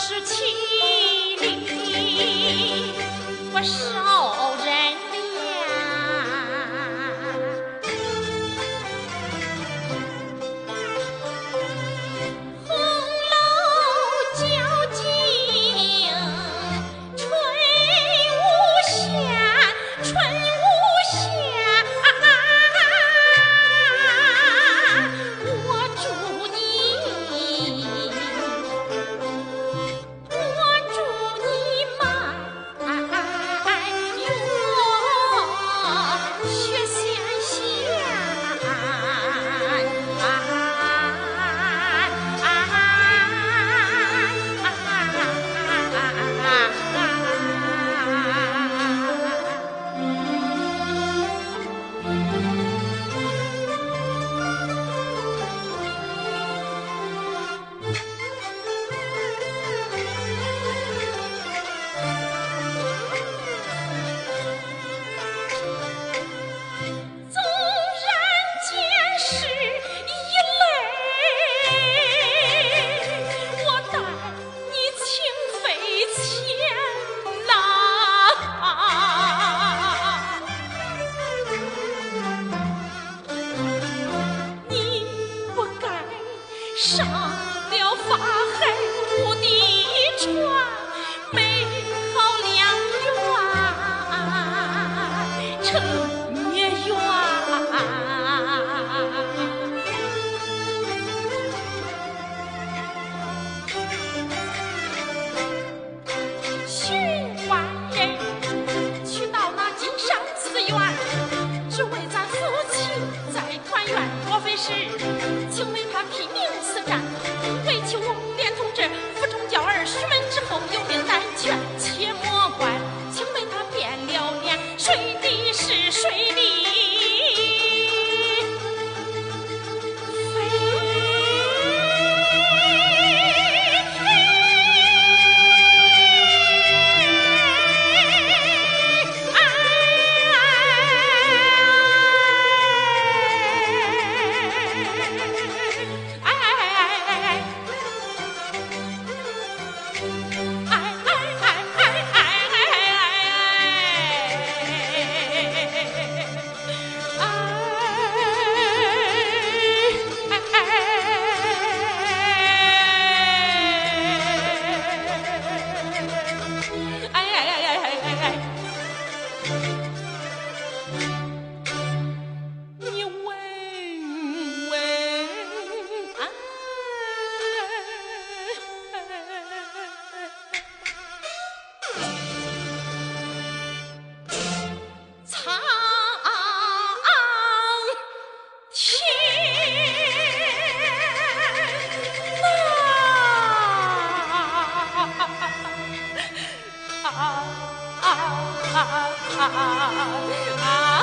是气力不是天哪，你不该上了房。是请为他拼命死战为其我连同这腹中娇儿许门之后有病难全且莫管请问他变了脸谁的是谁的天哪！啊啊啊！